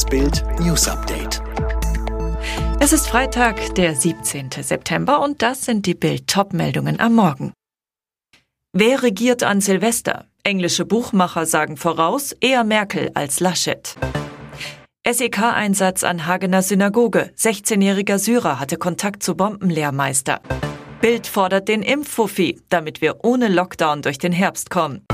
Das Bild News Update. Es ist Freitag, der 17. September und das sind die Bild-Top-Meldungen am Morgen. Wer regiert an Silvester? Englische Buchmacher sagen voraus, eher Merkel als Laschet. SEK-Einsatz an Hagener Synagoge. 16-jähriger Syrer hatte Kontakt zu Bombenlehrmeister. Bild fordert den Impffuffi, damit wir ohne Lockdown durch den Herbst kommen.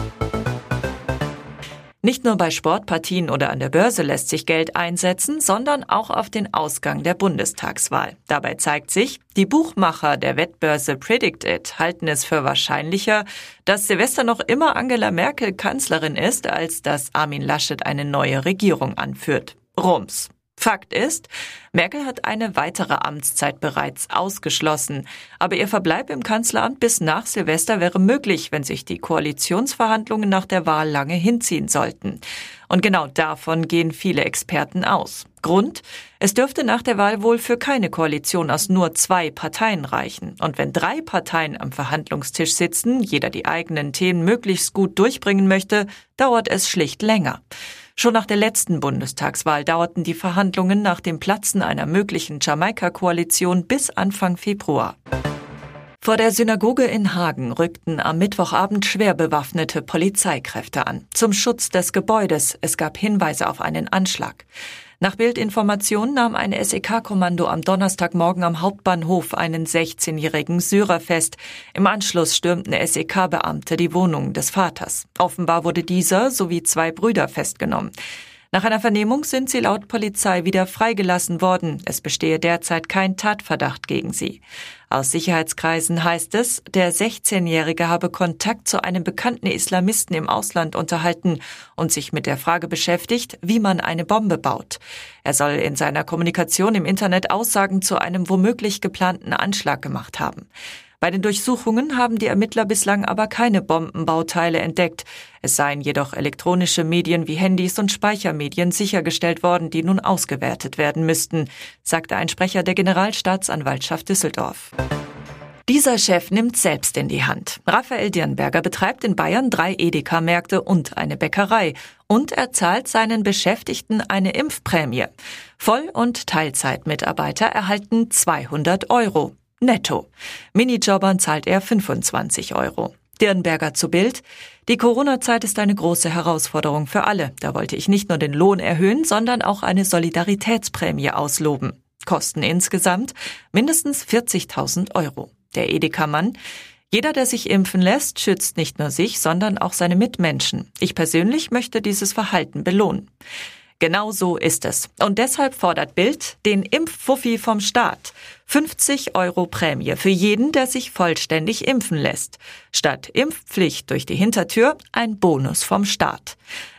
Nicht nur bei Sportpartien oder an der Börse lässt sich Geld einsetzen, sondern auch auf den Ausgang der Bundestagswahl. Dabei zeigt sich, die Buchmacher der Wettbörse Predicted halten es für wahrscheinlicher, dass Silvester noch immer Angela Merkel Kanzlerin ist, als dass Armin Laschet eine neue Regierung anführt. Rums. Fakt ist, Merkel hat eine weitere Amtszeit bereits ausgeschlossen. Aber ihr Verbleib im Kanzleramt bis nach Silvester wäre möglich, wenn sich die Koalitionsverhandlungen nach der Wahl lange hinziehen sollten. Und genau davon gehen viele Experten aus. Grund? Es dürfte nach der Wahl wohl für keine Koalition aus nur zwei Parteien reichen. Und wenn drei Parteien am Verhandlungstisch sitzen, jeder die eigenen Themen möglichst gut durchbringen möchte, dauert es schlicht länger. Schon nach der letzten Bundestagswahl dauerten die Verhandlungen nach dem Platzen einer möglichen Jamaika-Koalition bis Anfang Februar. Vor der Synagoge in Hagen rückten am Mittwochabend schwer bewaffnete Polizeikräfte an. Zum Schutz des Gebäudes. Es gab Hinweise auf einen Anschlag. Nach Bildinformationen nahm ein SEK-Kommando am Donnerstagmorgen am Hauptbahnhof einen 16-jährigen Syrer fest. Im Anschluss stürmten SEK-Beamte die Wohnung des Vaters. Offenbar wurde dieser sowie zwei Brüder festgenommen. Nach einer Vernehmung sind sie laut Polizei wieder freigelassen worden. Es bestehe derzeit kein Tatverdacht gegen sie. Aus Sicherheitskreisen heißt es, der 16-Jährige habe Kontakt zu einem bekannten Islamisten im Ausland unterhalten und sich mit der Frage beschäftigt, wie man eine Bombe baut. Er soll in seiner Kommunikation im Internet Aussagen zu einem womöglich geplanten Anschlag gemacht haben. Bei den Durchsuchungen haben die Ermittler bislang aber keine Bombenbauteile entdeckt. Es seien jedoch elektronische Medien wie Handys und Speichermedien sichergestellt worden, die nun ausgewertet werden müssten, sagte ein Sprecher der Generalstaatsanwaltschaft Düsseldorf. Dieser Chef nimmt selbst in die Hand. Raphael Dirnberger betreibt in Bayern drei Edeka-Märkte und eine Bäckerei. Und er zahlt seinen Beschäftigten eine Impfprämie. Voll- und Teilzeitmitarbeiter erhalten 200 Euro netto. Minijobbern zahlt er 25 Euro. Dirnberger zu Bild. Die Corona-Zeit ist eine große Herausforderung für alle. Da wollte ich nicht nur den Lohn erhöhen, sondern auch eine Solidaritätsprämie ausloben. Kosten insgesamt mindestens 40.000 Euro. Der Edeka-Mann. Jeder, der sich impfen lässt, schützt nicht nur sich, sondern auch seine Mitmenschen. Ich persönlich möchte dieses Verhalten belohnen. Genau so ist es. Und deshalb fordert Bild den Impffuffi vom Staat. 50 Euro Prämie für jeden, der sich vollständig impfen lässt. Statt Impfpflicht durch die Hintertür ein Bonus vom Staat.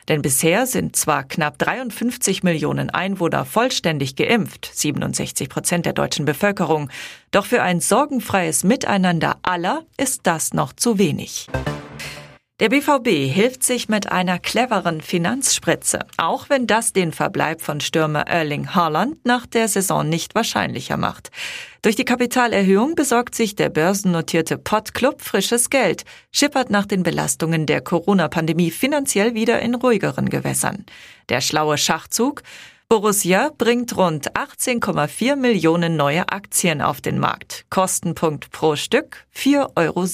Denn bisher sind zwar knapp 53 Millionen Einwohner vollständig geimpft, 67 Prozent der deutschen Bevölkerung, doch für ein sorgenfreies Miteinander aller ist das noch zu wenig. Der BVB hilft sich mit einer cleveren Finanzspritze, auch wenn das den Verbleib von Stürmer Erling Haaland nach der Saison nicht wahrscheinlicher macht. Durch die Kapitalerhöhung besorgt sich der börsennotierte Pottclub frisches Geld, schippert nach den Belastungen der Corona-Pandemie finanziell wieder in ruhigeren Gewässern. Der schlaue Schachzug Borussia bringt rund 18,4 Millionen neue Aktien auf den Markt. Kostenpunkt pro Stück 4,70 Euro.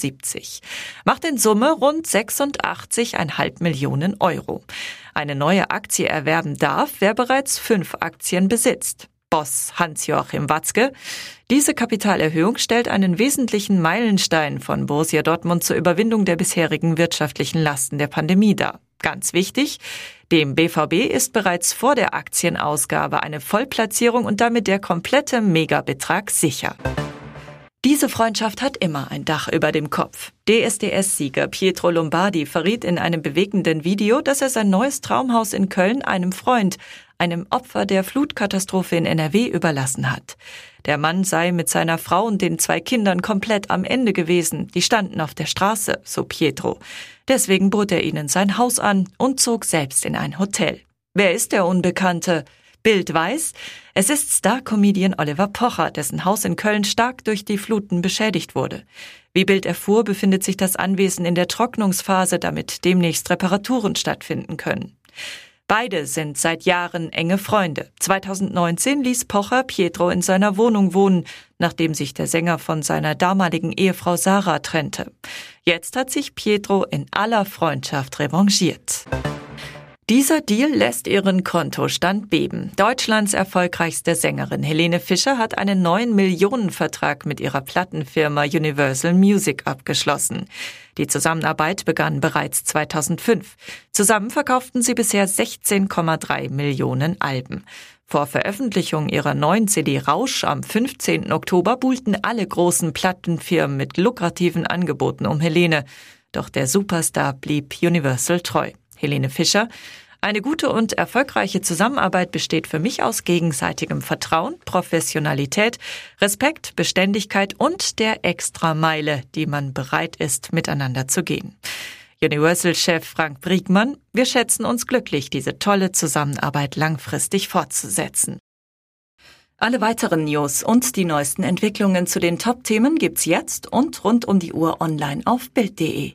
Macht in Summe rund 86,5 Millionen Euro. Eine neue Aktie erwerben darf, wer bereits fünf Aktien besitzt. Boss Hans-Joachim Watzke. Diese Kapitalerhöhung stellt einen wesentlichen Meilenstein von Borussia Dortmund zur Überwindung der bisherigen wirtschaftlichen Lasten der Pandemie dar. Ganz wichtig, dem BVB ist bereits vor der Aktienausgabe eine Vollplatzierung und damit der komplette Megabetrag sicher. Diese Freundschaft hat immer ein Dach über dem Kopf. DSDS-Sieger Pietro Lombardi verriet in einem bewegenden Video, dass er sein neues Traumhaus in Köln einem Freund, einem Opfer der Flutkatastrophe in NRW überlassen hat. Der Mann sei mit seiner Frau und den zwei Kindern komplett am Ende gewesen. Die standen auf der Straße, so Pietro. Deswegen bot er ihnen sein Haus an und zog selbst in ein Hotel. Wer ist der Unbekannte? Bild weiß, es ist Star-Comedian Oliver Pocher, dessen Haus in Köln stark durch die Fluten beschädigt wurde. Wie Bild erfuhr, befindet sich das Anwesen in der Trocknungsphase, damit demnächst Reparaturen stattfinden können. Beide sind seit Jahren enge Freunde. 2019 ließ Pocher Pietro in seiner Wohnung wohnen, nachdem sich der Sänger von seiner damaligen Ehefrau Sarah trennte. Jetzt hat sich Pietro in aller Freundschaft revanchiert. Dieser Deal lässt ihren Kontostand beben. Deutschlands erfolgreichste Sängerin Helene Fischer hat einen neuen Millionenvertrag mit ihrer Plattenfirma Universal Music abgeschlossen. Die Zusammenarbeit begann bereits 2005. Zusammen verkauften sie bisher 16,3 Millionen Alben. Vor Veröffentlichung ihrer neuen CD Rausch am 15. Oktober buhlten alle großen Plattenfirmen mit lukrativen Angeboten um Helene. Doch der Superstar blieb Universal treu. Helene Fischer. Eine gute und erfolgreiche Zusammenarbeit besteht für mich aus gegenseitigem Vertrauen, Professionalität, Respekt, Beständigkeit und der Extrameile, die man bereit ist, miteinander zu gehen. Universal-Chef Frank Briegmann, wir schätzen uns glücklich, diese tolle Zusammenarbeit langfristig fortzusetzen. Alle weiteren News und die neuesten Entwicklungen zu den Top-Themen gibt's jetzt und rund um die Uhr online auf Bild.de.